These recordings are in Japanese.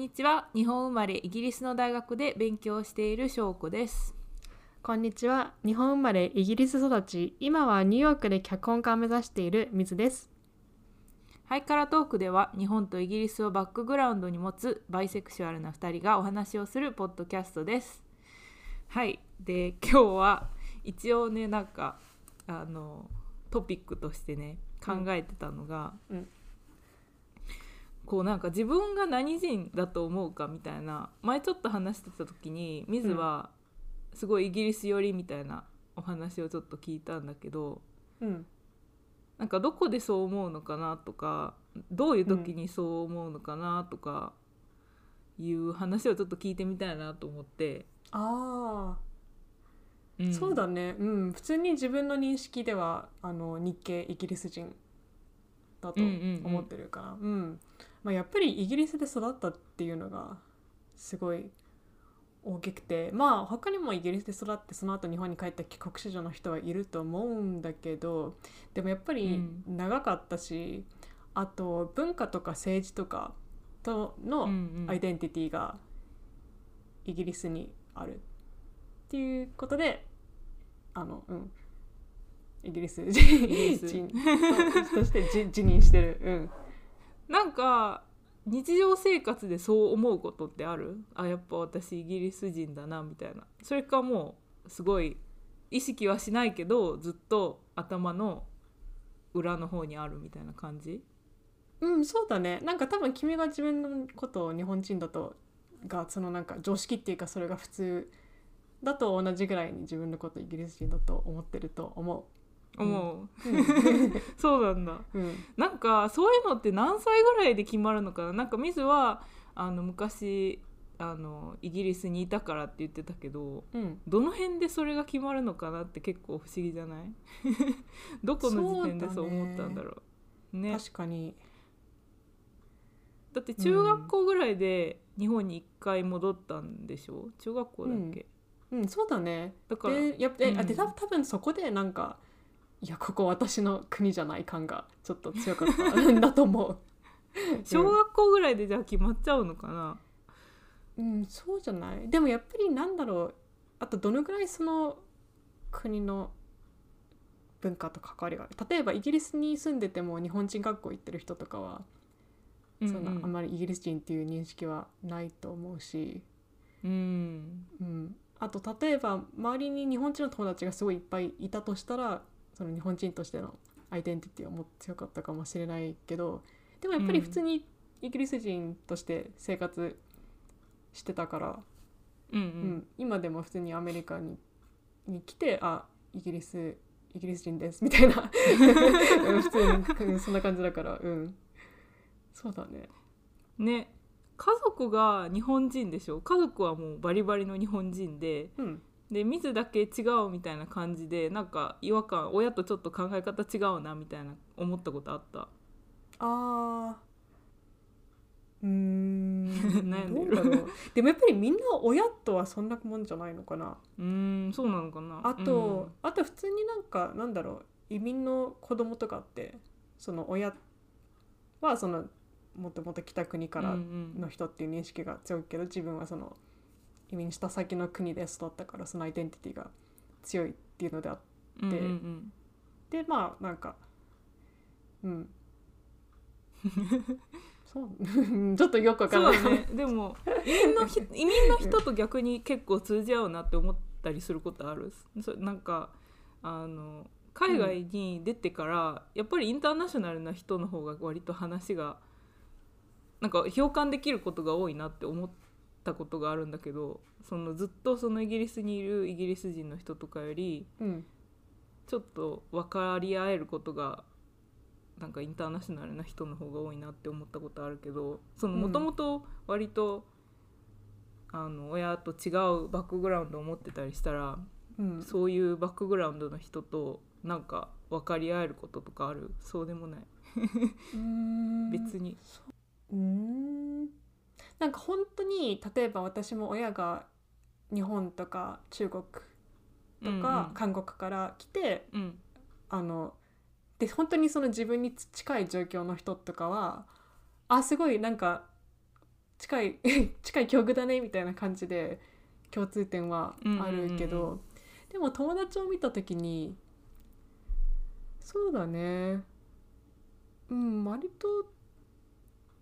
にちは。日本生まれイギリスの大学で勉強している翔子です。こんにちは。日本生まれイギリス育ち。今はニューヨークで脚本家を目指している水です。ハイカラトークでは日本とイギリスをバックグラウンドに持つバイセクシュアルな2人がお話をするポッドキャストです。はい。で今日は一応ねなんかあのトピックとしてね考えてたのが、うん。うんこうなんか自分が何人だと思うかみたいな前ちょっと話してた時に水はすごいイギリス寄りみたいなお話をちょっと聞いたんだけどうん。なんかどこでそう思うのかなとかどういう時にそう思うのかなとかいう話をちょっと聞いてみたいなと思って、ああ、ん。そうだね。うん。普通に自分の認識ではあの日系イギリス人だとうんうんうん。思ってるかなうんまあ、やっぱりイギリスで育ったっていうのがすごい大きくてまあ他にもイギリスで育ってその後日本に帰った帰国子女の人はいると思うんだけどでもやっぱりうん。長かったし、あと文化とか政治とかとのうんうん。アイデンティティがイギリスにあるっていうことであのうん。イギリス人。ととしてじ 辞任してる。うんなんか日常生活でそう思うことってある？あやっぱ私イギリス人だなみたいな。それかもうすごい意識はしないけどずっと頭の裏の方にあるみたいな感じ？うんそうだね。なんか多分君が自分のことを日本人だとがそのなんか常識っていうかそれが普通だと同じぐらいに自分のことイギリス人だと思ってると思う。思う、う。そうなんだ。うん。うんなんかそういうのって何歳ぐらいで決まるのかな？なんか水はあの昔あのイギリスにいたからって言ってたけどうん。どの辺でそれが決まるのかなって結構不思議じゃない？どこの時点でそう思ったんだろう。ね。確かに。だって中学校ぐらいで日本に一回戻ったんでしょ？中学校だっけ、うん。そうだね。だからでやっぱうん。でた多分そこでなんかいやここ私の国じゃない感がちょっと強かったんだと思う。小学校ぐらいでじゃあ決まっちゃうのかな、うん、そうじゃない？でもやっぱりなんだろうあとどのぐらいその国の文化と関わりがある？例えばイギリスに住んでても日本人学校行ってる人とかは、うんそん。なあんまりイギリス人っていう認識はないと思うし、うん。うん、あと例えば周りに日本人の友達がすごいいっぱいいたとしたらその日本人としてのアイデンティティはもっと強かったかもしれないけどでもやっぱり普通にイギリス人として生活してたから、うんううん。ん、今でも普通にアメリカにに来てあイギリスイギリス人ですみたいな。う ん普通にうんそんな感じだからうん。そうだね。ね。家族が日本人でしょ？家族はもうバリバリの日本人でうんで水だけ違うみたいな感じでなんか違和感親とちょっと考え方違うなみたいな思ったことあった？あー。うーん。悩んでる。どうだろう。でもやっぱりみんな親とはそんなもんじゃないのかな。うーんそうなのかな。あと、あと普通になんかなんだろう移民の子供とかってその親はそのもともと来た国からうんうん。の人っていう認識が強いけど自分はその移民した先の国で育ったからそのアイデンティティが強いっていうのであって。うんうんうん。でまあなんかうん。そう。ちょっとよくわかそうらない。だね。でも移民のひ 移民の人と逆に結構通じ合うなって思ったりすることある。そなんかあの海外に出てから、やっぱりインターナショナルな人の方が割と話がなんか共感できることが多いなって思ったことがあるんだけどそのずっとそのイギリスにいるイギリス人の人とかよりうん。ちょっと分かり合えることがなんかインターナショナルな人の方が多いなって思ったことあるけどもともと割と、あの親と違うバックグラウンドを持ってたりしたらうん。そういうバックグラウンドの人となんか分かり合えることとかある？そうでもない、別に。うーんなんか本当に例えば私も親が日本とか中国とか韓国から来て、うん。うんあので本当にその自分に近い状況の人とかはあすごいなんか近い 近い境遇だねみたいな感じで共通点はあるけど、でも友達を見た時にそうだね。うん割と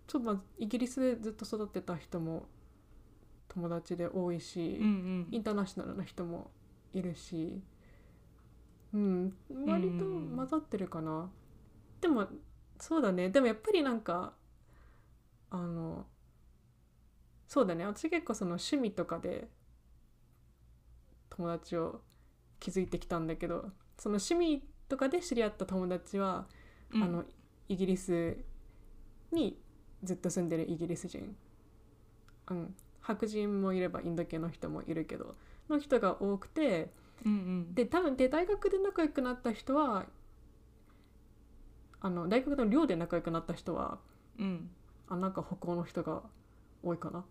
ちょっとまあイギリスでずっと育ってた人も友達で多いし、うんうん。インターナショナルな人もいるし、うん、割と混ざってるかな。でもそうだね。でもやっぱりなんかあのそうだね。私結構その趣味とかで友達を築いてきたんだけどその趣味とかで知り合った友達は、うん。あのイギリスにずっと住んでるイギリス人、うん、白人もいればインド系の人もいるけどの人が多くてうんうん。で多分で大学で仲良くなった人はあの大学の寮で仲良くなった人はうん。あなんか北欧の人が多いかな。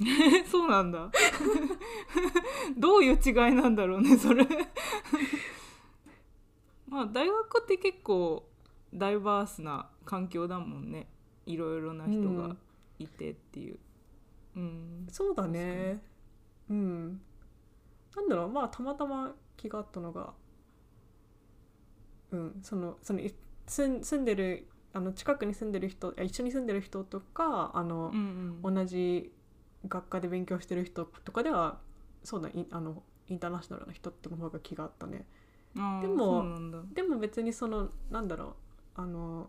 そうなんだ。どういう違いなんだろうねそれ。まあ大学って結構ダイバースな環境だもんねいろいろな人がいてっていう。うん。そうだね。うん。なんだろう。まあたまたま気があったのがうん。そのそのい住ん住んでるあの近くに住んでる人あ一緒に住んでる人とかあのう、んうん。同じ学科で勉強してる人とかではそうだインあのインターナショナルな人っての方が気があったね。でもでも別にそのなんだろう。あの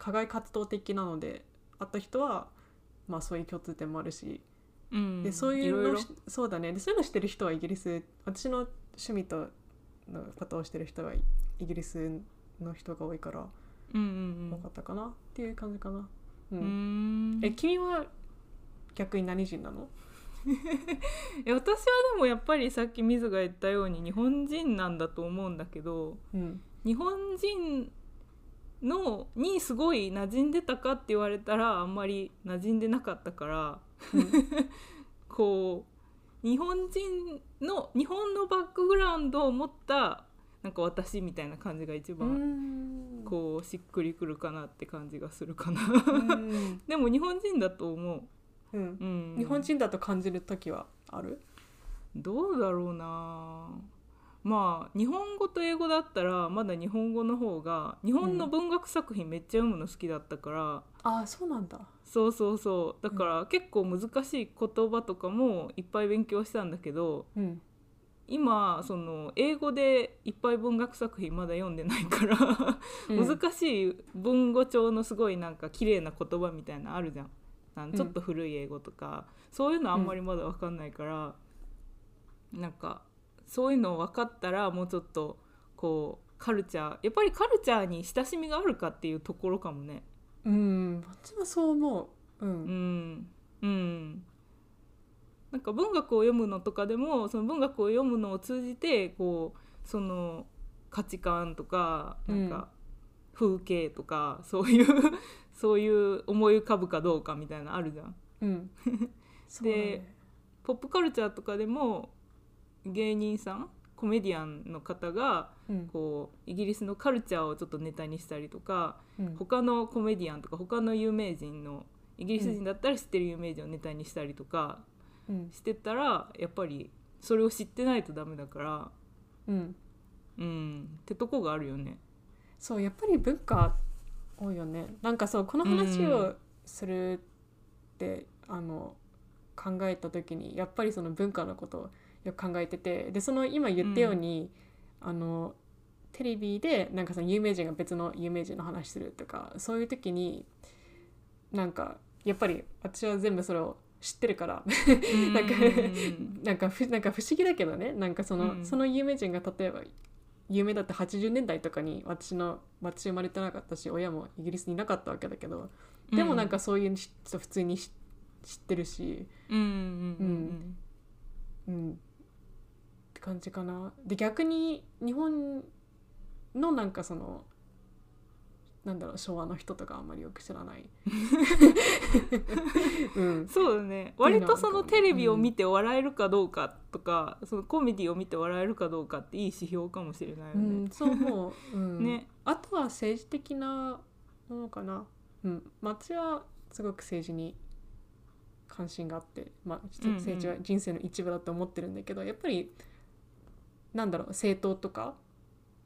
課外活動的なのであった人はまあそういう共通点もあるしうん。でそういうのそうだね。でそういうのしてる人はイギリス私の趣味とのことをしてる人はイイギリスの人が多いからうんうん多かったかな、っていう感じかな、ううん。え君は逆に何人なの？え私はでもやっぱりさっき水が言ったように日本人なんだと思うんだけどうん。日本人のにすごい馴染んでたかって言われたらあんまり馴染んでなかったから こう日本人の日本のバックグラウンドを持ったなんか私みたいな感じが一う番ん。こうしっくりくるかなって感じがするかな。うん。でも日本人だと思う、うん。うん、日本人だと感じる時はある？どうだろうなまあ日本語と英語だったらまだ日本語の方が日本の文学作品めっちゃ読むの好きだったから、ああそうなんだ。そうそうそう。だから結構難しい言葉とかもいっぱい勉強したんだけどうん。今その英語でいっぱい文学作品まだ読んでないから難しい文語帳のすごいなんか綺麗な言葉みたいなのあるじゃん。あのちょっと古い英語とか、そういうのあんまりまだ分かんないから、なんかそういうの分かったらもうちょっとこうカルチャーやっぱりカルチャーに親しみがあるかっていうところかもね。うん私はそう思う。ううん。んうん。なんか文学を読むのとかでもその文学を読むのを通じてこうその価値観とかなんか風景とか、そういうそういう思い浮かぶかどうかみたいなのあるじゃん。うん。そうだね。ポップカルチャーとかでも芸人さんコメディアンの方がうん。こうイギリスのカルチャーをちょっとネタにしたりとかうん。他のコメディアンとか他の有名人のイギリス人だったら知ってる有名人をネタにしたりとかうん。してたらやっぱりそれを知ってないとダメだからうん。うん。ってとこがあるよね。そうやっぱり文化多いよね。なんかそうこの話をするって、あの考えた時にやっぱりその文化のことをよく考えててでその今言ったように、あのテレビでなんかその有名人が別の有名人の話するとかそういう時になんかやっぱり私は全部それを知ってるからなんかうんなんかふなんか不思議だけどねなんかその,、うん。その有名人が例えば有名だって80年代とかに私の私生まれてなかったし親もイギリスにいなかったわけだけどでもなんかそういう人普通に知知ってるし、うん。うん。うん、って感じかな。で逆に日本のなんかそのなんだろう昭和の人とかあんまりよく知らない。うん、そうだね。割とそのテレビを見て笑えるかどうかとか、そのコメディを見て笑えるかどうかっていい指標かもしれないようね。ん、そう思う、うん。ね。あとは政治的なものかな、うん、私はすごく政治に関心があって、まあ、うんうん。政治は人生の一部だと思ってるんだけどやっぱりなんだろう政党とか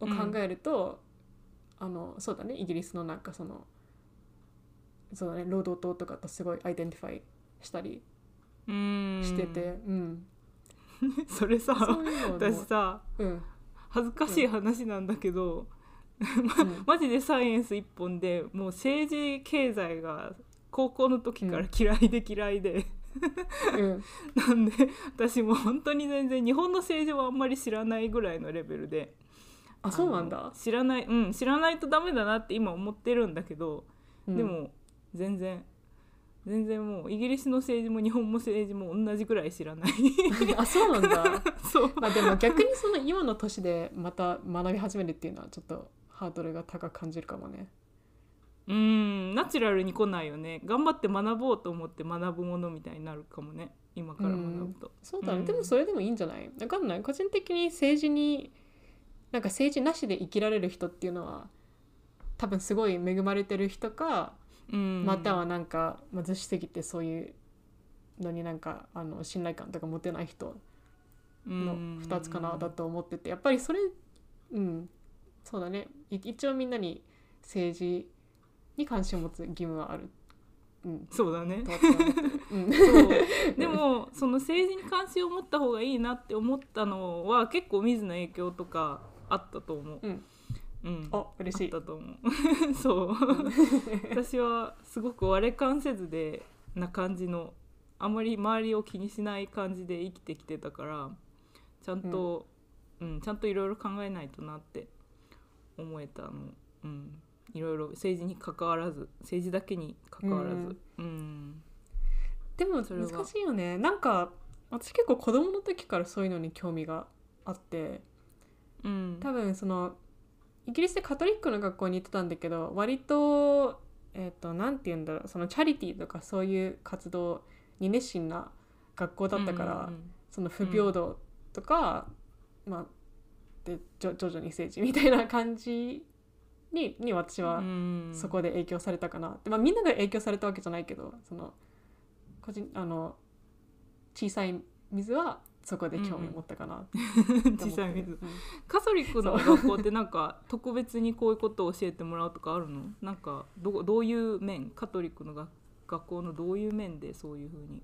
を考えると、あのそうだねイギリスのなんかそのそうだね労働党とかとすごい identify したりしてて、うん。それさ私さうん。恥ずかしい話なんだけど、うん。マジでサイエンス一本でもう政治経済が高校の時から嫌いで嫌いで、うん。なんで私もう本当に全然日本の政治はあんまり知らないぐらいのレベルであそうなんあだの知らないうん知らないとダメだなって今思ってるんだけど、うん。でも全然全然もうイギリスの政治も日本も政治も同じぐらい知らない。あそうなんだ。そう。まあでも逆にその今の年でまた学び始めるっていうのはちょっとハードルが高く感じるかもね。うんナチュラルに来ないよね。頑張って学ぼうと思って学ぶものみたいになるかもね。今から学ぶと、そうだね、うん。でもそれでもいいんじゃない？わかんない。個人的に政治になんか政治なしで生きられる人っていうのは多分すごい恵まれてる人か、うん。またはなんか貧しすぎてそういうのになんかあの信頼感とか持てない人の2つかなだと思っててやっぱりそれうん。そうだね。い一応みんなに政治に関心を持つ義務はある。うん、そうだね。うん。そう。でもその政治に関心を持った方がいいなって思ったのは結構水の影響とかあったと思う。うん。うん。あ嬉しい。あったと思う。そう。私はすごく割れ感せずでな感じのあまり周りを気にしない感じで生きてきてたからちゃんと、うんちゃんといろいろ考えないとなって思えたの。うんいろいろ政治に関わらず政治だけに関わらず。うん、でもそれは。難しいよね。なんか私結構子供の時からそういうのに興味があって。うん。多分そのイギリスでカトリックの学校に行ってたんだけど割とえっ、となんて言うんだろう。そのチャリティーとかそういう活動に熱心な学校だったから、うんその不平等とか、まあで徐々に政治みたいな感じにに私はうん。そこで影響されたかな、でまあ、みんなが影響されたわけじゃないけどその個人あの小さい水はそこで興味を持ったかなって思ってる、小さい水。うん。カトリックの学校ってなんか特別にこういうことを教えてもらうとかあるの？なんかどどういう面？カトリックの学学校のどういう面でそういうふうに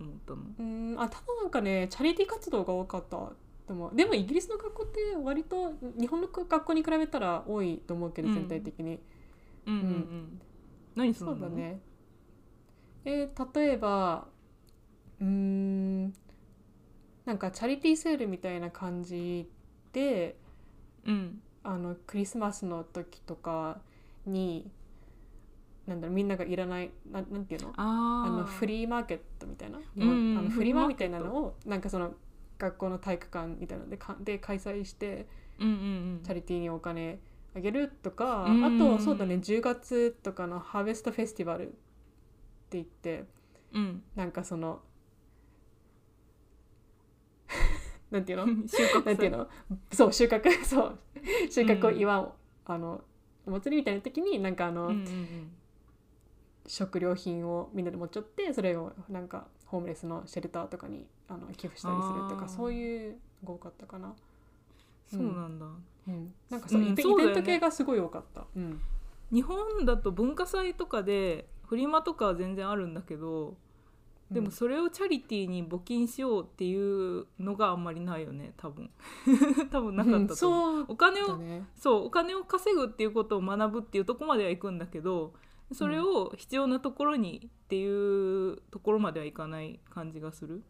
思ったの？うん。あただなんかねチャリティー活動が多かったでもでもイギリスの学校って割と日本の学校に比べたら多いと思うけどうん。全体的に、うんうんうん。何するの？そうだね。えー例えばうーんなんかチャリティーセールみたいな感じでうん。あのクリスマスの時とかになんだろうみんながいらないなんなんていうの？あのフリーマーケットみたいな、うんうんあのフリマみたいなのをなんかその学校の体育館みたいなのでかで開催してうんうんチャリティーにお金あげるとか、うんあとそうだね10月とかのハーベストフェスティバルって言ってうん。うんなんかその なんていうの？収穫なんていうの？そう収穫。そう。収穫を祝う、あのお祭りみたいな時になんかあの、うんうんうん。食料品をみんなで持っちゃってそれをなんかホームレスのシェルターとかにあの寄付したりするとかそういうが多かったかな、そうなんだ、うん、なんかそう、うんイベント系がすごい多かった、うん。日本だと文化祭とかでフリマとかは全然あるんだけどでもそれをチャリティーに募金しようっていうのがあんまりないよね多分。多分なかったと思う、そうお金をそうお金を稼ぐっていうことを学ぶっていうところまでは行くんだけどそれを必要なところにっていうところまではいかない感じがする。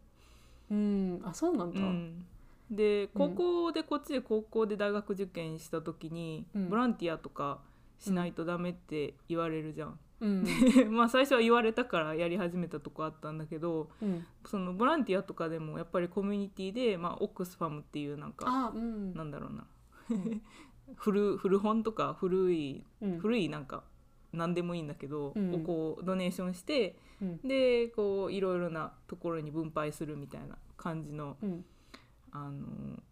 うん。あそうなんだ、うん、で高校でこっちで高校で大学受験した時に、うん。ボランティアとかしないとダメって言われるじゃん。うん。まあ最初は言われたからやり始めたとこあったんだけどうん、そのボランティアとかでもやっぱりコミュニティで、まあ、オックスファムっていうなんかあうん。なんだろうな。う ん古古本とか古いうん。古いなんか何でもいいんだけど、うん。をこうドネーションしてうん。でこういろいろなところに分配するみたいな感じのうん。あの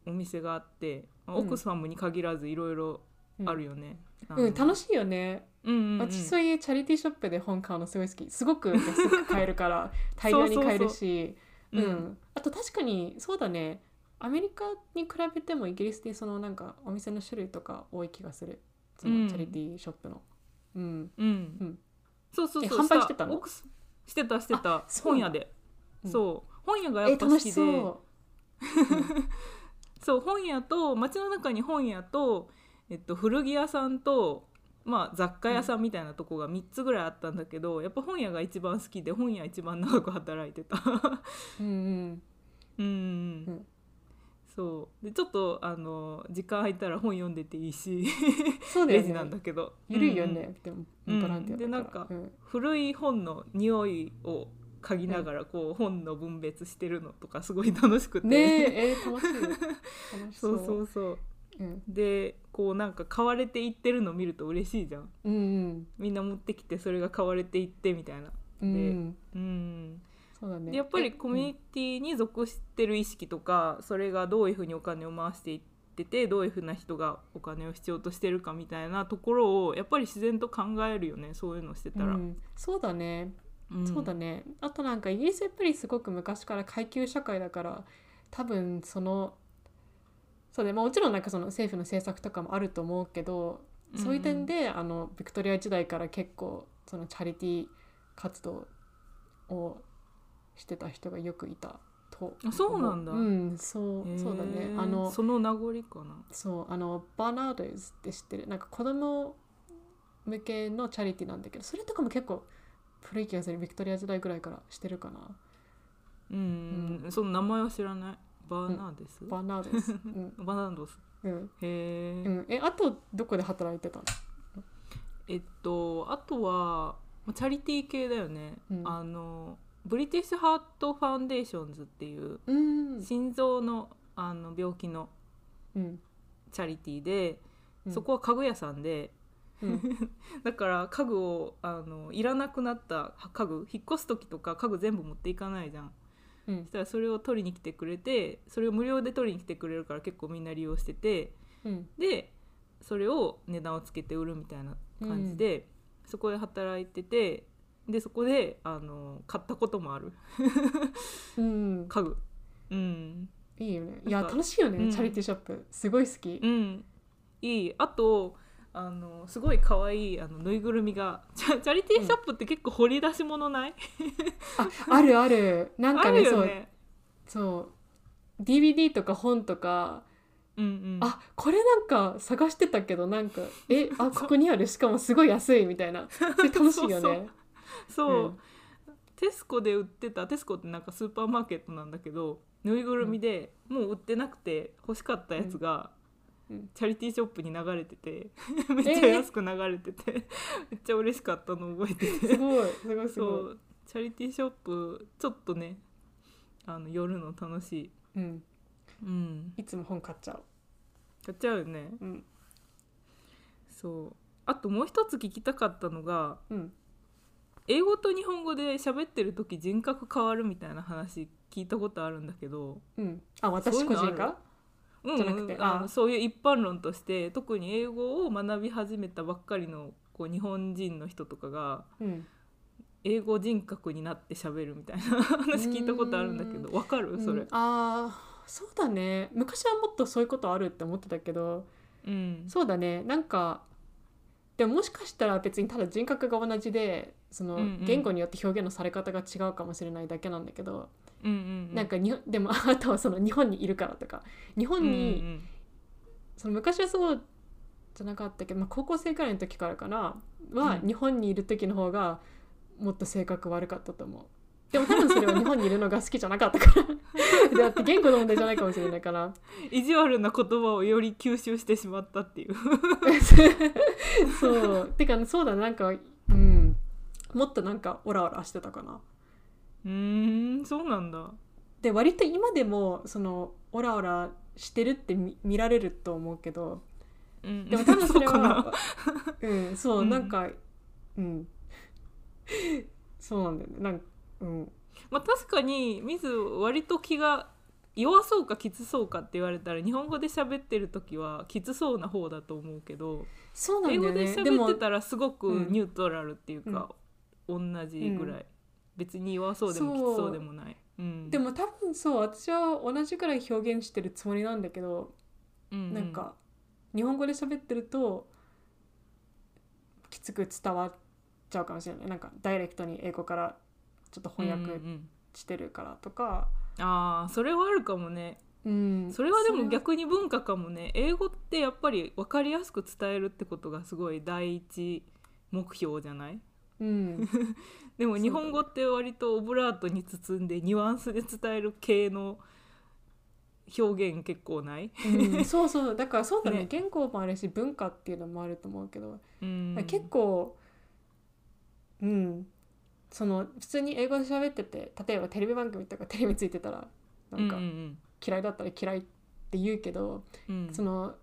お店があって、まあうん。オックスファムに限らずいろいろあるよね。うん、楽しい。よね、うんうんうん、私そういうチャリティーショップで本買うのすごい好き。すごく安く買えるから 大量に買えるし。あと確かにそうだね。アメリカに比べてもイギリスでそのなんかお店の種類とか多い気がする。そうん。のチャリティーショップの。うんうん、うん。そうそうそう。え販売してたの？してたしてた。本屋で、うん。そう。本屋がやっぱ好きで。しそ そう本屋と街の中に本屋と、えっと、古着屋さんと、まあ、雑貨屋さんみたいなとこが3つぐらいあったんだけど、やっぱ本屋が一番好きで本屋一番長く働いてた。う うんうんうん、うんそう。でちょっとあの時間空いたら本読んでていいしそうだよレジなんねだけど。ゆるいようんね、でもうんボランティアだから、でなんかうん。古い本の匂いを嗅ぎながらこう本の分別してるのとかすごい楽しくて、ねええー楽しい。楽しそそううそうそう。うん。でこうなんか買われていってるの見ると嬉しいじゃん。うんうん。みんな持ってきてそれが買われていってみたいな。うん。うんそうだね。でやっぱりえコミュニティに属してる意識とかそれがどういうふうにお金を回していっててどういうふうな人がお金を必要としてるかみたいなところをやっぱり自然と考えるよねそういうのしてたら、うん。そうだね。うん。そうだね。あとなんかイギリスやっぱりすごく昔から階級社会だから多分そのそうね、まあ、もちろんなんかその政府の政策とかもあると思うけど、そういう点であのビクトリア時代から結構そのチャリティー活動をしてた人がよくいたとあそうなんだ。うんそうそうだね。あのその名残かな。そうあの Barnardo's って知ってる？なんか子供向けのチャリティーなんだけどそれとかも結構古い気がする。ビクトリア時代ぐらいからしてるかな。うん、その名前は知らない？バーナーデス、 Barnardo's、うん。 Barnardo's うん。へえ、うん、えあとどこで働いてたの？えっとあとはまあチャリティー系だよね、うん。あの British Heart Foundations っていううん。心臓のあの病気のうん。チャリティーで、うん。そこは家具屋さんでうん。だから家具をあのいらなくなった家具引っ越す時とか家具全部持っていかないじゃん。うん。そしたらそれを取りに来てくれてそれを無料で取りに来てくれるから結構みんな利用しててうん。でそれを値段をつけて売るみたいな感じで、そこで働いててでそこであの買ったこともある。うん。家具うん。いいよね。いや楽しいよね、うん。チャリティーショップ。すごい好き、うん。いい。あとあのすごい可愛いあのぬいぐるみが。チャチャリティーショップって結構掘り出し物ない、ああるある。なんかあね。そう。そう。DVD とか本とか。うんうん。あこれなんか探してたけどなんかえあここにある。しかもすごい安いみたいな。それ楽しいよね そう、うん。テスコで売ってたテスコってなんかスーパーマーケットなんだけどぬいぐるみで、もう売ってなくて欲しかったやつが、うん。チャリティーショップに流れてて めっちゃ安く流れてて、めっちゃ嬉しかったの覚えてすてごい。すごいすそごい、う。チャリティーショップちょっとねあの夜の楽しい、うん、うん、いつも本買っちゃう、買っちゃうよね。うん。そう。あともう一つ聞きたかったのがうん、英語と日本語で喋ってる時人格変わるみたいな話聞いたことあるんだけど、うん、あ私個人がうんじゃなくてあ。そういう一般論として特に英語を学び始めたばっかりのこう日本人の人とかがうん。英語人格になって喋るみたいな話聞いたことあるんだけどわかる？それ。うん、あーそうだね。昔はもっとそういうことあるって思ってたけどうん。そうだね。なんかでももしかしたら別にただ人格が同じでそのうんうん。言語によって表現のされ方が違うかもしれないだけなんだけど、うんうんなんかにでも あとはその日本にいるからとか日本に、うんその昔はそうじゃなかったけど、まあ、高校生くらいの時からかなは、うん。日本にいる時の方がもっと性格悪かったと思う。でも多分それは日本にいるのが好きじゃなかったから。だって言語の問題じゃないかもしれないから。意地悪な言葉をより吸収してしまったっていう。そう。てかそうだな。んかうんもっとなんかオラオラしてたかな。うーんそうなんだ。で割と今でもそのオラオラしてるって見見られると思うけど。うんでも多分それうかな。はうんそう、うん。なんかうん。そうなんだよね。なんかうん。まあ確かに水割と気が弱そうかきつそうかって言われたら日本語で喋ってる時はきつそうな方だと思うけど、そうなん英語でだよね。で喋っもてたらすごくうん。ニュートラルっていうか、同じぐらい、別に弱そうでもきつそうでもない。うん、でも多分そう私は同じくらい表現してるつもりなんだけど、うんなんか日本語で喋ってるときつく伝わっちゃうかもしれない。なんかダイレクトに英語からちょっと翻訳うんうんうん。してるからとか、ああそれはあるかもね。うん。それはでも逆に文化かもね。英語ってやっぱり分かりやすく伝えるってことがすごい第一目標じゃない？うん、でも日本語って割とオブラートに包んでニュアンスで伝える系の表現結構ない、うん。そうそう。だからそうだね。ね。言語もあるし文化っていうのもあると思うけど、うん、結構うん。その普通に英語で喋ってて例えばテレビ番組とかテレビついてたらなんか嫌いだったら嫌いって言うけど、うんうん。その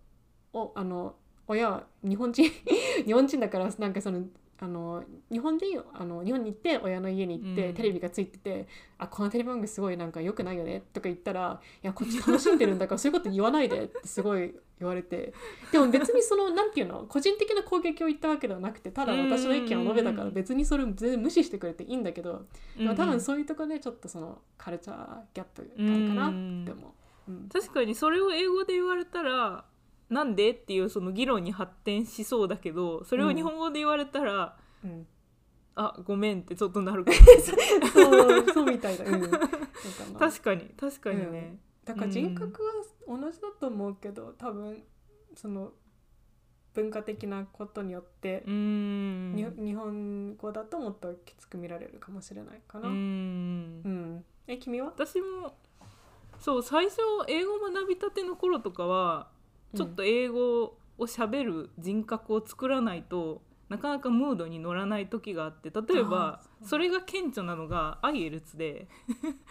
おあの親は日本人 日本人だからなんかそのあの日本人あの日本に行って親の家に行って、うん。テレビがついてて「あこのテレビ番組すごいなんか良くないよね」とか言ったら「いやこっち楽しんでるんだから そういうこと言わないで」ってすごい言われて。でも別にそのなんていうの個人的な攻撃を言ったわけではなくてただ私の意見を述べたからうん。別にそれ全然無視してくれていいんだけど、でも多うんうん分そういうところでちょっとそのカルチャーギャップがあるかなって思う。うん。確かにそれを英語で言われたらなんでっていうその議論に発展しそうだけどそれを日本語で言われたら、うん。あごめんってちょっとなるかも。そうそうみたいだ。うん、かな。確かに確かにね、だから人格は同じだと思うけど、多分その文化的なことによってう、ん。に日本語だともっときつく見られるかもしれないかな。ううん。ん。え君は？私もそう最初英語学びたての頃とかはちょっと英語を喋る人格を作らないと、なかなかムードに乗らない時があって例えばそれが顕著なのがアイエルツで、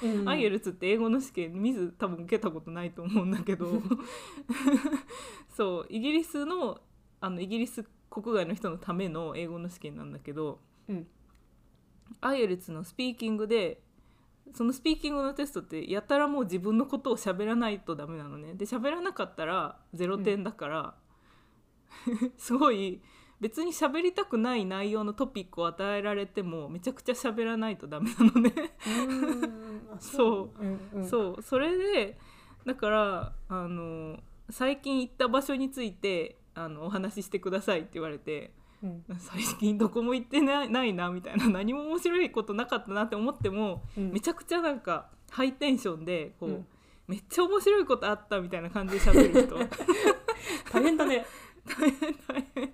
うん。アイエルツって英語の試験見ず多分受けたことないと思うんだけど そうイギリスのあのイギリス国外の人のための英語の試験なんだけど、うん。アイエルツのスピーキングでそのスピーキングのテストってやたらもう自分のことを喋らないとダメなのね。で喋らなかったら0点だから、すごい別に喋りたくない内容のトピックを与えられてもめちゃくちゃ喋らないとダメなのね。そう。うんうん、そう。それでだからあの最近行った場所についてあのお話ししてくださいって言われてうん。最近どこも行ってないないなみたいな。何も面白いことなかったなって思ってもうん。めちゃくちゃなんかハイテンションでこう、うん。めっちゃ面白いことあったみたいな感じで喋る人。大変だね。大変大変。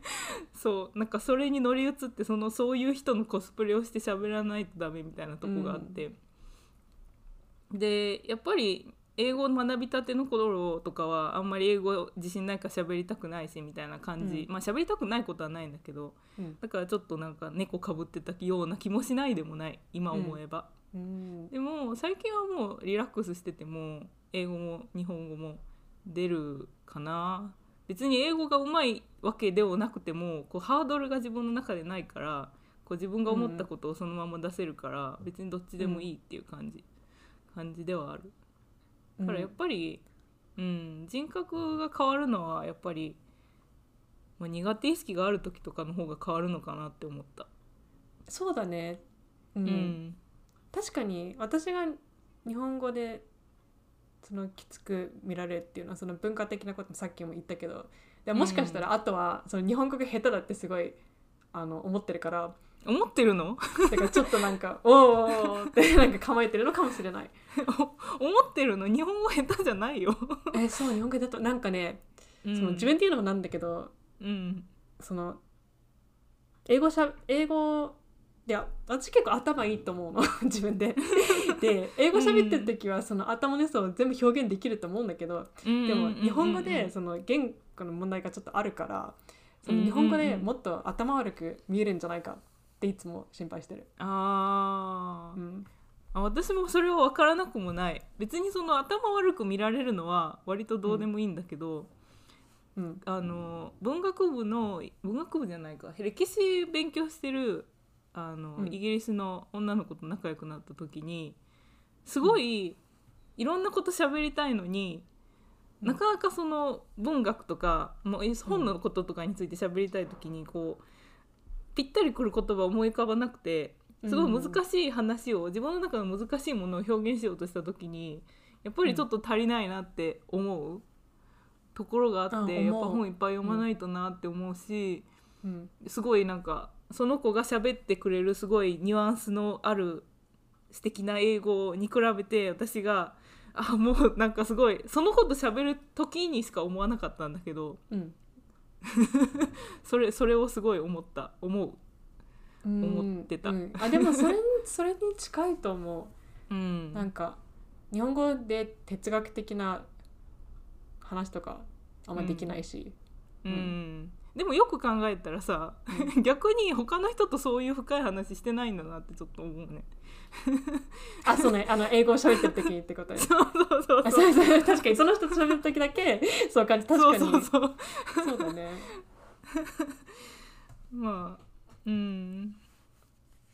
そうなんかそれに乗り移ってそのそういう人のコスプレをして喋らないとダメみたいなとこがあって、でやっぱり英語を学びたての頃とかはあんまり英語自信ないから喋りたくないしみたいな感じ、うん。まあ喋りたくないことはないんだけどうん。だからちょっとなんか猫かぶってたような気もしないでもない今思えば、うん。でも最近はもうリラックスしてても英語も日本語も出るかな。別に英語がうまいわけではなくてもこうハードルが自分の中でないからこう自分が思ったことをそのまま出せるから、別にどっちでもいいっていう感じ、感じではあるだからやっぱり、うん、人格が変わるのはやっぱり、まあ、苦手意識がある時とかの方が変わるのかなって思った。そうだね。ううんん確かに私が日本語でそのきつく見られるっていうのはその文化的なこともさっきも言ったけどでもしかしたらあとはその日本語が下手だってすごいあの思ってるから思ってるの？だからちょっとなんか「おーおーおーってなんか構えてるのかもしれない。思ってるの日本語下手じゃないよ。えそう日本語だとなんかねそその自分っていうのもなんだけどうん。その英語しゃ英語いや私結構頭いいと思うの。自分で。で英語喋ってる時はその頭の良さを全部表現できると思うんだけどででも日本語でその言語の問題がちょっとあるからその日本語でもっと頭悪く見えるんじゃないかっていつも心配してる。あー。うんあ私もそれは分からなくもない。別にその頭悪く見られるのは割とどうでもいいんだけど、うん。あの文学部の文学部じゃないか。歴史勉強してるあの、うん。イギリスの女の子と仲良くなった時にすごい、いろんなこと喋りたいのになかなかその文学とかもう本のこととかについて喋りたい時にこうぴったりくる言葉思い浮かばなくてすごい難しい話を自分の中の難しいものを表現しようとした時にやっぱりちょっと足りないなって思うところがあって、やっぱ本いっぱい読まないとなって思うし、うん。すごいなんかその子が喋ってくれるすごいニュアンスのある素敵な英語に比べて私があもうなんかすごいその子と喋る時にしか思わなかったんだけどうん。それそれをすごい思った思う。うん。思ってた。うん。あでもそれに それに近いと思う。うなんん、か日本語で哲学的な話とかあんまできないし、うん。でもよく考えたらさ、逆に他の人とそういう深い話してないんだなってちょっと思うね。あそうね。あの英語を喋ってる時にってことね。そうそうそうあそう。そうそう。確かにその人と喋る時だけそう感じ。確かに。そうそうそう。そうだね。まあうん。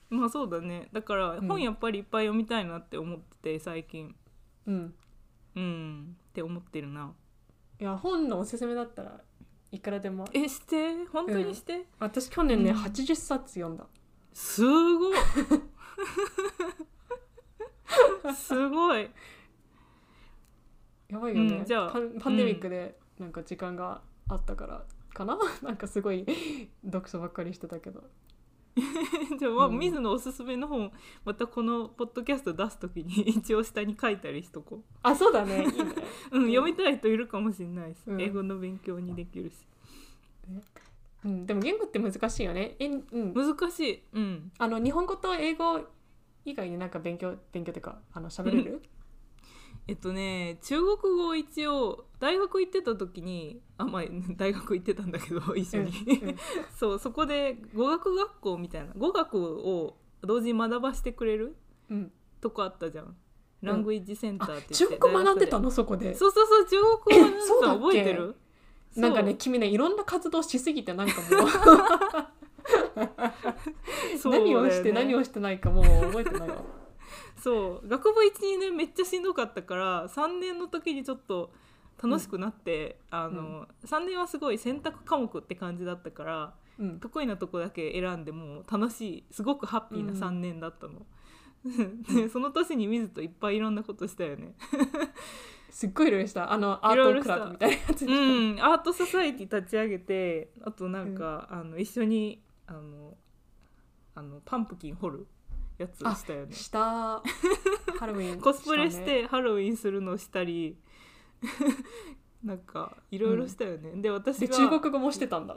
まあそうだね。だからうん。本やっぱりいっぱい読みたいなって思ってて最近。うん。うん。って思ってるな。いや本のおすすめだったらいくらでも。えして？本当にして、私去年ね、うん。80冊読んだ。すごい。すごい。やばいよね、うんじゃあパンパンデミックでなんか時間があったからかな、なんかすごい読書ばっかりしてたけど。じゃあ、まあうん。水野おすすめの本またこのポッドキャスト出す時に 一応下に書いたりしとこ。あそうだね。いいね。う、うんうん読みたい人いるかもしれないし、うん。英語の勉強にできるし。うん、でも言語って難しいよね。え、うん、難しい。うん。あの日本語と英語以外になんか勉強勉強っていうかあの喋れる、えっとね中国語を一応大学行ってた時にあまあ 大学行ってたんだけど一緒に、うん。う んそうそこで語学学校みたいな語学を同時に学ばしてくれるうん、とこあったじゃん。ラングイッジセンターって中国語学んでたのそこでそうそうそう中国語学んでた覚えてるなんかね君ねいろんな活動しすぎてなんかもう何をして何をしてないかもう覚えてないわそう学部12年めっちゃしんどかったから3年の時にちょっと楽しくなって、あの3年はすごい選択科目って感じだったからうん。得意なとこだけ選んでもう楽しいすごくハッピーな3年だったの。でその年に水といっぱいいろんなことしたよね。すっごいいろいろした。あのアートクラブみたいなやつ。うん、アートソサエティ立ち上げてあとなんか、あの一緒にあのあのパンプキン掘るやつしたよね。した。ハロウィンコスプレしてハロウィンするのしたり なんかいろいろしたよね、で私でが中国語もしてたんだ、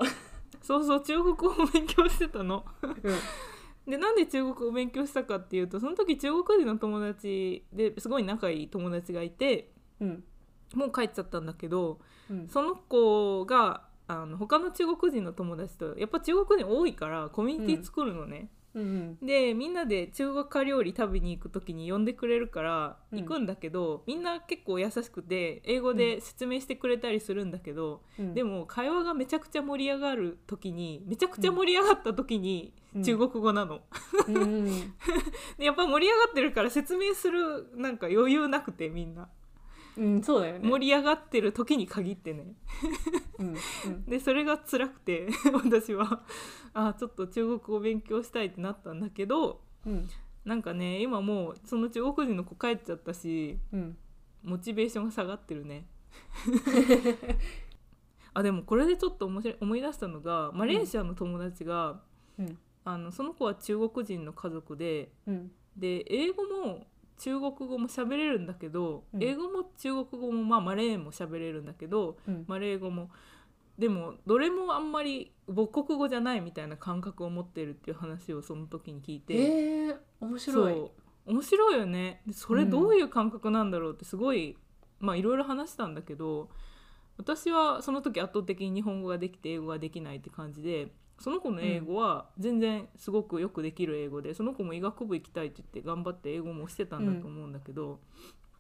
そうそう中国語を勉強してたの。うん。でなんで中国語を勉強したかっていうとその時中国人の友達ですごい仲いい友達がいてうん。もう帰っちゃったんだけどうん。その子があの他の中国人の友達とやっぱ中国人多いからコミュニティ作るのね、うんでみんなで中国家料理食べに行く時に呼んでくれるからうん。行くんだけど、みんな結構優しくて英語で説明してくれたりするんだけど、うん。でも会話がめちゃくちゃ盛り上がる時にめちゃくちゃ盛り上がった時にうん。中国語なの。うんうん。でやっぱ盛り上がってるから説明するなんか余裕なくてみんなうんそうだよね。盛り上がってる時に限ってね。うんうん。でそれが辛くて 私は。あちょっと中国語を勉強したいってなったんだけどうん。なんかね今もうその中国人の子帰っちゃったしうん。モチベーションが下がってるね。あでもこれでちょっと面白い思い出したのがマレーシアの友達が、うん。あのその子は中国人の家族でうん。で英語も中国語も喋れるんだけど、うん。英語も中国語もまあマレーも喋れるんだけどうん。マレー語もでもどれもあんまり母国語じゃないみたいな感覚を持ってるっていう話をその時に聞いて、えー、面白い。面白いよね。でそれどういう感覚なんだろうってすごい、まあいろいろ話したんだけど私はその時圧倒的に日本語ができて英語ができないって感じでその子の英語は全然すごくよくできる英語で、その子も医学部行きたいって言って頑張って英語もしてたんだと思うんだけど、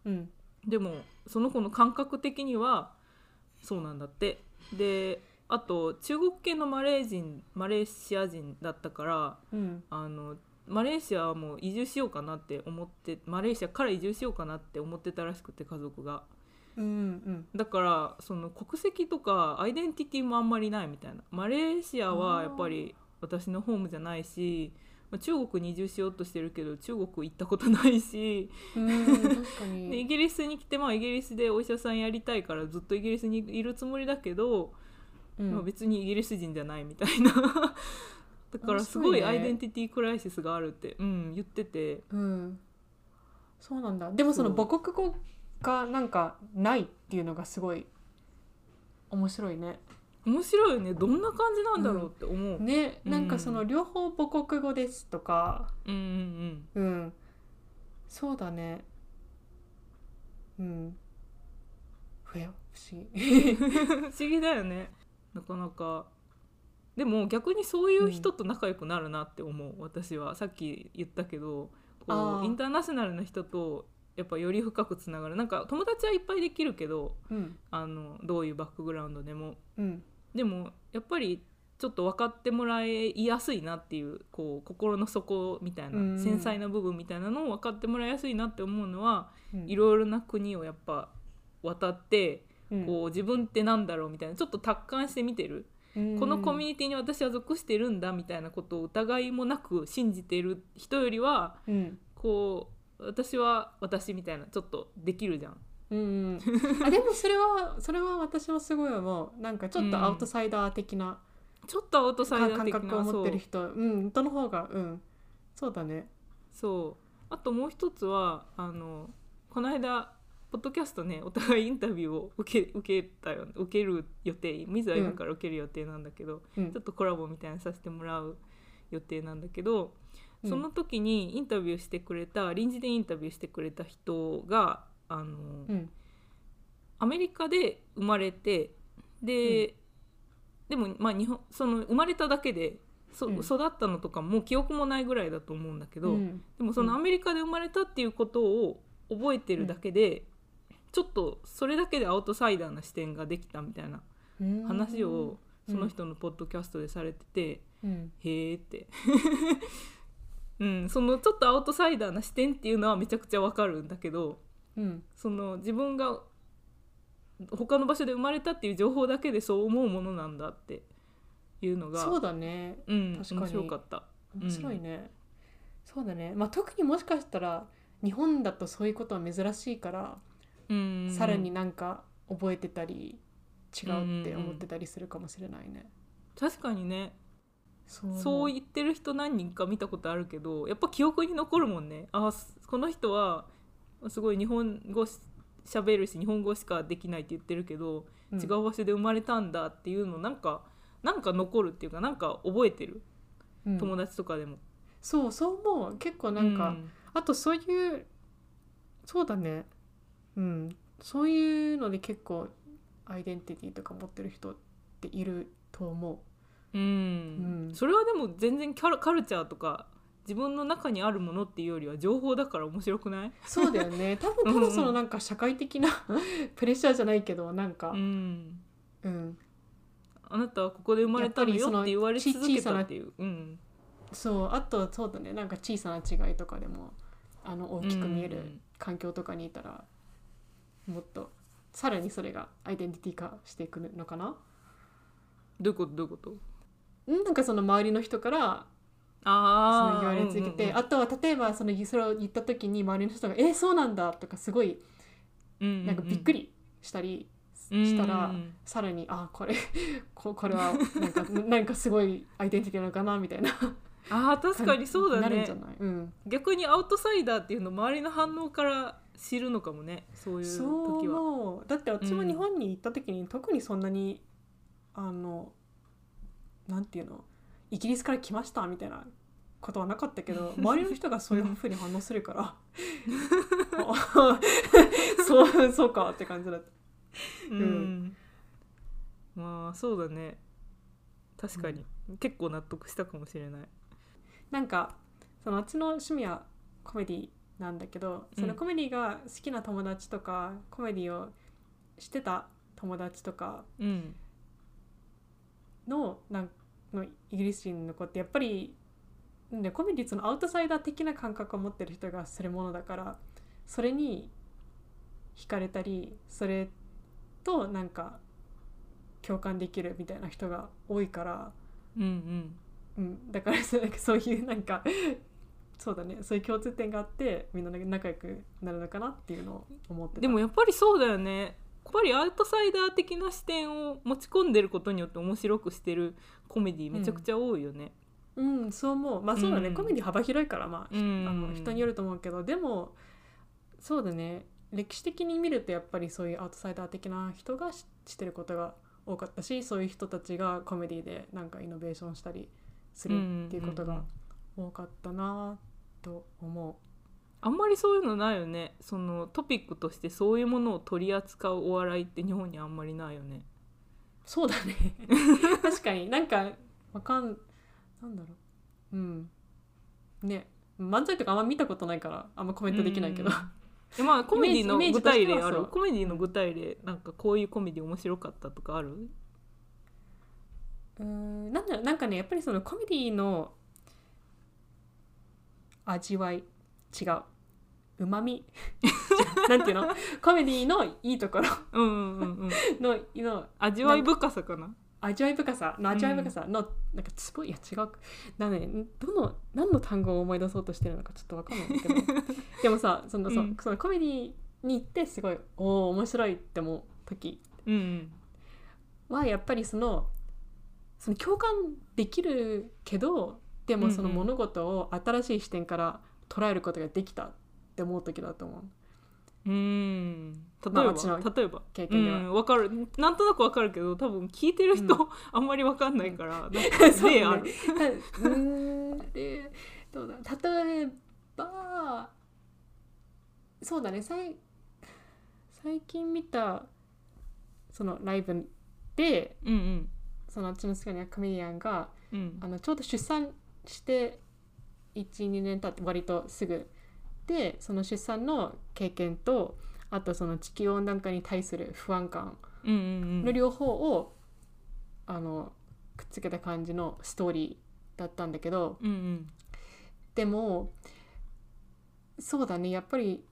うんでもその子の感覚的にはそうなんだって。であと中国系のマレー人マレーシア人だったからうん。あのマレーシアも移住しようかなって思ってマレーシアから移住しようかなって思ってたらしくて家族がうんうん。だからその国籍とかアイデンティティもあんまりないみたいな。マレーシアはやっぱり私のホームじゃないしまあ中国に移住しようとしてるけど中国行ったことないしうん確か でイにギリスに来てまあイギリスでお医者さんやりたいからずっとイギリスにいるつもりだけど、うん。まあ、別にイギリス人じゃないみたいな。だからすごいアイデンティティクライシスがあるって、うん、言ってて。うん。そうなんだ。でもその母国語がなんかないっていうのがすごい面白いね。面白いよね。どんな感じなんだろうって思う。うん。ねなんかその両方母国語ですとか。うんうんうん。そうだね。うん。不思議。不思議だよね。なかなか。でも逆にそういう人と仲良くなるなって思う、私は。さっき言ったけどこうインター。ナショナルな人とやっぱより深くつながる。なんか友達はいっぱいできるけどうん。あのどういうバックグラウンドでも。うん。でもやっぱりちょっと分かってもらいやすいなっていうこう心の底みたいな、うん。繊細な部分みたいなのを分かってもらいやすいなって思うのは、うん。いろいろな国をやっぱ渡ってうん。こう自分ってなんだろうみたいなちょっと達観して見てる、このコミュニティに私は属してるんだみたいなことを疑いもなく信じてる人よりはうん。こう私は私みたいなちょっとできるじゃん。うんうん、あでもそれはそれは私もすごい思う。なんかちょっとアウトサイダー的な。ちょっとアウトサイダー感的な覚を持ってるそう。人うんどの方がうん。そうだね。そう。あともう一つはあのこの間ポッドキャストねお互いインタビューを受け受けたよ受ける予定水は今から受ける予定なんだけど、うん。ちょっとコラボみたいなのさせてもらう予定なんだけど、うんその時にインタビューしてくれた臨時でインタビューしてくれた人があの、うん。アメリカで生まれてで、でもまあ日本その生まれただけでそ、うん。育ったのとかもう記憶もないぐらいだと思うんだけど、うん。でもそのうん。アメリカで生まれたっていうことを覚えてるだけで、ちょっとそれだけでアウトサイダーな視点ができたみたいなうん。話をうん。その人のポッドキャストでされてて、うん。へーって。うん、そのちょっとアウトサイダーな視点っていうのはめちゃくちゃわかるんだけどうん。その自分が他の場所で生まれたっていう情報だけでそう思うものなんだっていうのがそうだね。うん、確かに。面白かった。面白いね、そうだね。まあ特にもしかしたら日本だとそういうことは珍しいから、うん、さらになんか覚えてたり違うって思ってたりするかもしれないね、確かにねそう言ってる人何人か見たことあるけどやっぱ記憶に残るもんね。あすこの人はすごい日本語し喋るし日本語しかできないって言ってるけど、うん。違う場所で生まれたんだっていうのなんかなんか残るっていうかなんか覚えてる、うん。友達とかでも。そうそう思う。結構なんか、うん。あとそういうそうだね。うん。そういうので結構アイデンティティとか持ってる人っていると思うんうん。それはでも全然キャラカルチャーとか自分の中にあるものっていうよりは情報だから面白くない？うそうだよね。多分ただそのなんか社会的なプレッシャーじゃないけどなんか。うん。うん。あなたはここで生まれたのよって言われ続けたっていう。うん。そうあとそうだね。なんか小さな違いとかでもあの大きく見える環境とかにいたらもっとさらにそれがアイデンティティ化していくのかな？どういうこと？どういうこと？うんなんかその周りの人からそああの言われ続けて、うんうんうんあとは例えばそのそれを言った時に周りの人が「えーそうなんだ」とかすごいなんかびっくりしたりしたら、うんうんさらに「あこれ ここれはなんか なんかすごいアイデンティティなのかな」みたいな。あー確かにそうだね。なるんじゃない、うん、逆にアウトサイダーっていうの周りの反応から知るのかもねそういう時は。だって私もうん日本に行った時に、特にそんなにあのなんていうの？イギリスから来ましたみたいなことはなかったけど 周りの人がそういうふうに反応するから。あ そうそうかって感じだった。うん、まあそうだね。確かに、結構納得したかもしれない。なんかそのあっちの趣味はコメディなんだけどそのコメディが好きな友達とか、コメディをしてた友達とかうん。のなんのイギリス人の子ってやっぱりでコメディそのアウトサイダー的な感覚を持ってる人がするものだからそれに惹かれたりそれとなんか共感できるみたいな人が多いから、うんうん。うん、だからそういうなんかそうだねそういう共通点があってみんな仲良くなるのかなっていうのを思ってた。でもやっぱりそうだよねぱりアウトサイダー的な視点を持ち込んでることによって面白くしてるコメディめちゃくちゃ多いよね。うんそう思う。まあそうだね、うん。コメディ幅広いからまあ、うんあの人によると思うけどでもそうだね。歴史的に見るとやっぱりそういうアウトサイダー的な人がししてることが多かったしそういう人たちがコメディでなんかイノベーションしたりするっていうことが多かったなと思あんまりそういうのないよね。そのトピックとしてそういうものを取り扱うお笑いって日本にあんまりないよね。うそうだね。確かに。なんかわかんなんだろう。うん。ね。漫才とかあんま見たことないからあんまコメントできないけど、うんえまあコメディの具体例ある？コメディの具体例なんかこういうコメディ面白かったとかある？うーんなんだろう。なんかねやっぱりそのコメディの味わい違う。うまみ？なんていうの？コメディのいいところ。うんうんうんうん。のの味わい深さかな？味わい深さ？の味わい深さ？の、なんかすごいいや違う。なのねどの何の単語を思い出そうとしてるのかちょっとわかんないんだけど。でもさその,、そうん。そのコメディに行ってすごいおお面白いって思う時。うんうん。はやっぱりそのその共感できるけどでもその物事を新しい視点から捉えることができたって思う時だと思う。うーん例えば、まあ例えば？う経験では。んわかる。なんとなくわかるけど多分聞いてる人、うんあんまりわかんないから、なんかそう例ある。ね うーん。でどうだ？例えばそうだね。最最近見たそのライブでうんうん。そのあっちの好きなコメディアンがうん。あのちょうど出産して12年経って割とすぐ。でその出産の経験とあとその地球温暖化に対する不安感の両方を、あのくっつけた感じのストーリーだったんだけどうんうんでもそうだね。やっぱり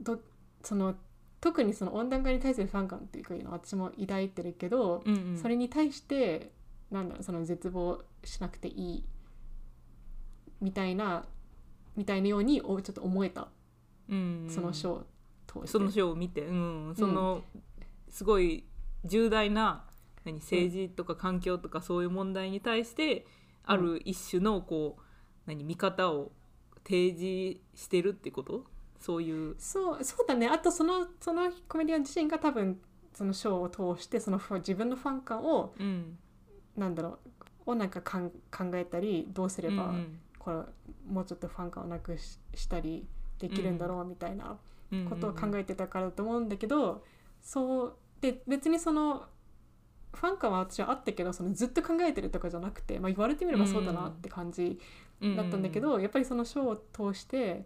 どその特にその温暖化に対する不安感っていうかいうのは私も抱いてるけど、うんうん。それに対してなんだろうその絶望しなくていいみたいなみたいなようにおちょっと思えた、うん。うんそのショーを通して。そのショーを見て、うん、その、すごい重大な何政治とか環境とかそういう問題に対してある一種のこう何見方を提示してるってこと？そういう。そうそうだね。あとそのそのコメディアン自身が多分そのショーを通してその自分のファン感をうん。なんだろうをなんかかん考えたりどうすれば、うんこれもうちょっとファン感をなくししたりできるんだろうみたいなうんことを考えてたからだと思うんだけど、そうで別にそのファン感は私はあったけどそのずっと考えてるとかじゃなくて、まあ、言われてみればそうだなって感じだったんだけど、やっぱりそのショーを通して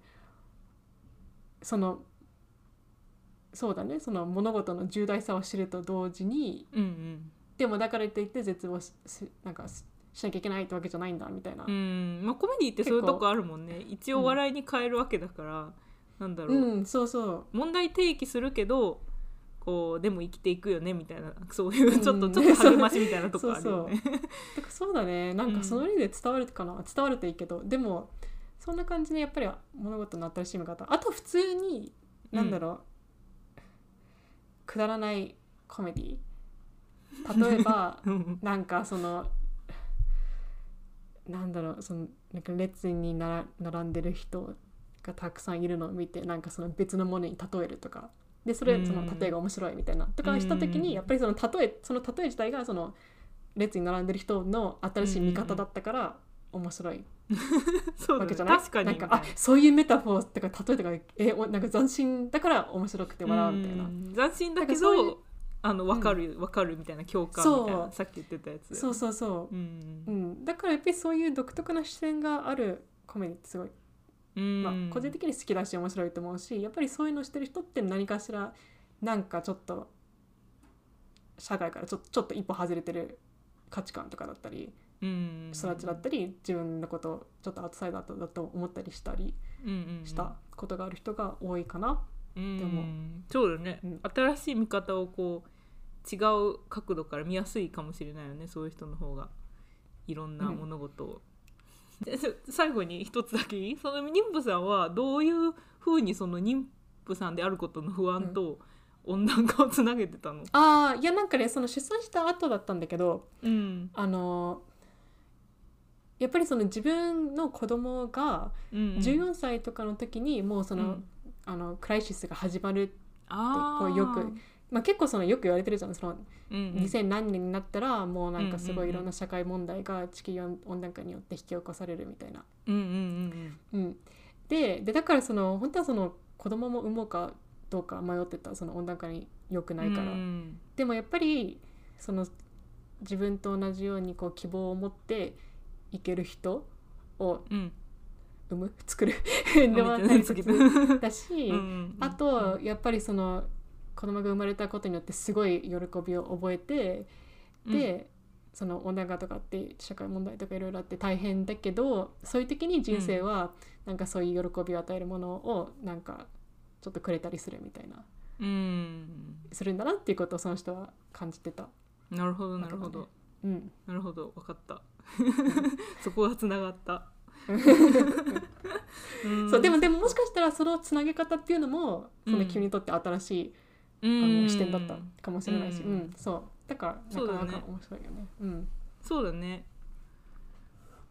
そのそうだねその物事の重大さを知ると同時にうんうん。でもだからといって絶望ししなんかししなきゃいけないってわけじゃないんだみたいな。う。ん。まあ、コメディってそういうとこあるもんね。一応笑いに変えるわけだから、なんだろう、うん、そうそう。問題提起するけどこうでも生きていくよねみたいなそういううん。ちょっと、ちょっと励ましみたいなとこあるよね。だからそうだね。なんかその例で伝わるかな、伝わるといいけどでもそんな感じでやっぱり物事の新しい見方あと普通になんだろう、くだらないコメディ。例えば うん。なんかそのなんだろうそのなんか列になら並んでる人がたくさんいるのを見てなんかその別のものに例えるとか。でそれうん。その例えが面白いみたいな。とかした時うん。にやっぱりその例えその例え自体がその列に並んでる人の新しい見方だったから面白い。そうだね。わけじゃない、確かに。なんかあそういうメタフォーとか例えとかえおなんか斬新だから面白くて笑うみたいな。うん。斬新だけどあの分かる分かるみたいな共感みたいなさっき言ってたやつ。そうそうそう。う、うん。ん、だからやっぱりそういう独特な視点があるコメディってすごいうん。まあ、個人的に好きだし面白いと思うしやっぱりそういうのしてる人って何かしらなんかちょっと社会からちょちょっと一歩外れてる価値観とかだったりうん。育ちだったり自分のことをちょっとアウトサイダーだと思ったりしたりうんうんうん。したことがある人が多いかな。うん。でも。そうだね、うん。新しい見方をこう違う角度から見やすいかもしれないよねそういう人の方が。いろんな物事を。でそ最後に一つだけいいその妊婦さんはどういうふうにその妊婦さんであることの不安と温暖化をつなげてたの、ああいやなんかねその出産した後だったんだけどうん。あのやっぱりその自分の子供がうんうん、14歳とかの時にもうその,、うんあのクライシスが始まる、あー。こうよくまあ、結構そのよく言われてるじゃん。そのうんうん。2000何年になったらもうなんかすごうんうんうんいいろんな社会問題が地球温暖化によって引き起こされるみたいな。うんうんうんうん、ででだからその本当はその子供も産もうかどうか迷ってたその温暖化に良くうんないから。うんでもやっぱりその自分と同じようにこう希望を持っていける人をうん産む？作る？うんのは大切だし、うんうんあとやっぱりその子供が生まれたことによってすごい喜びを覚えてで、その温暖化とかって社会問題とかいろいろあって大変だけどそういう時に人生はなんかそういう喜びを与えるものをなんかちょっとくれたりするみたいな。うん。するんだなっていうことをその人は感じてた。なるほどなるほど。うん。なるほど。分かった。そこがつながった。んそうでもでももしかしたらそのつなげ方っていうのもその君にとって新しい、あの視点だったかもしれないし、ううん。んそう。だからなかなか面白いよね。うん。そうだね。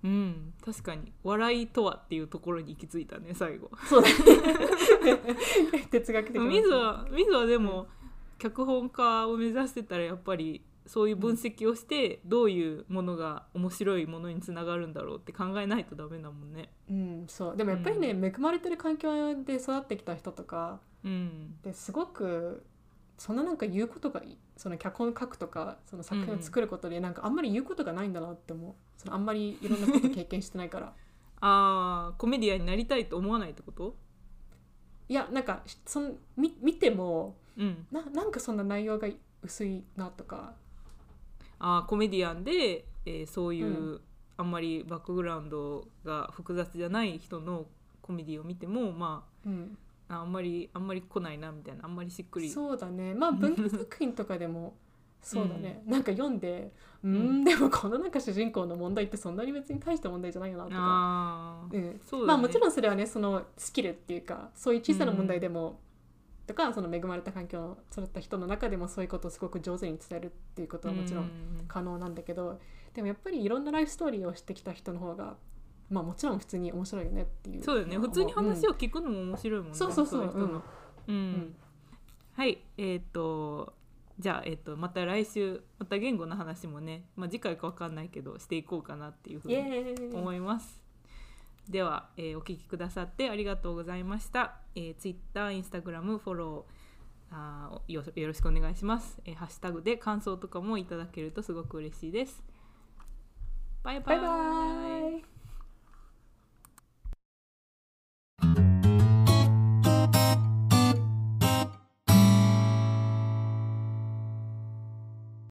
うん。確かに。笑いとはっていうところに行き着いたね最後。そうだね。哲学的な。水は水はでも脚本家を目指してたらやっぱりそういう分析をしてどういうものが面白いものにつながるんだろうって考えないとダメだもんね。うん、そう。でもやっぱりね、恵まれてる環境で育ってきた人とかうん。ですごくそんななんか言うことがその脚本書くとかその作品を作ることでなんかあんまり言うことがないんだなって思う。そのあんまりいろんなこと経験してないから。あーコメディアンになりたいと思わないってこと？いやなんかそのみ見てもうん。ななんかそんな内容が薄いなとかあーコメディアンで、えーそういう、うあんまりバックグラウンドが複雑じゃない人のコメディを見てもまうん。ああんまりあんまり来ないなみたいなあんまりしっくり。そうだね。まあ 文学作品とかでもそうだね、なんか読んでうーんでもこのなんか主人公の問題ってそんなに別に大した問題じゃないよなとか、うん。そうだね。まあもちろんそれはねそのスキルっていうかそういう小さな問題でも、とかその恵まれた環境の育った人の中でもそういうことをすごく上手に伝えるっていうことはもちろん可能なんだけど、でもやっぱりいろんなライフストーリーを知ってきた人の方がまあもちろん普通に面白いよねっていうそうだよね。普通に話を聞くのも面白いもんね、そうそうそう。い人のうん、ん。はい。えっ、とじゃあ、えっとまた来週また言語の話もね、まあ、次回か分かんないけどしていこうかなっていうふうに思います。では、えーお聞きくださってありがとうございました。えー、Twitter、Instagram フォローあーよよろしくお願いします、えーハッシュタグで感想とかもいただけるとすごく嬉しいです。バイバイバイバ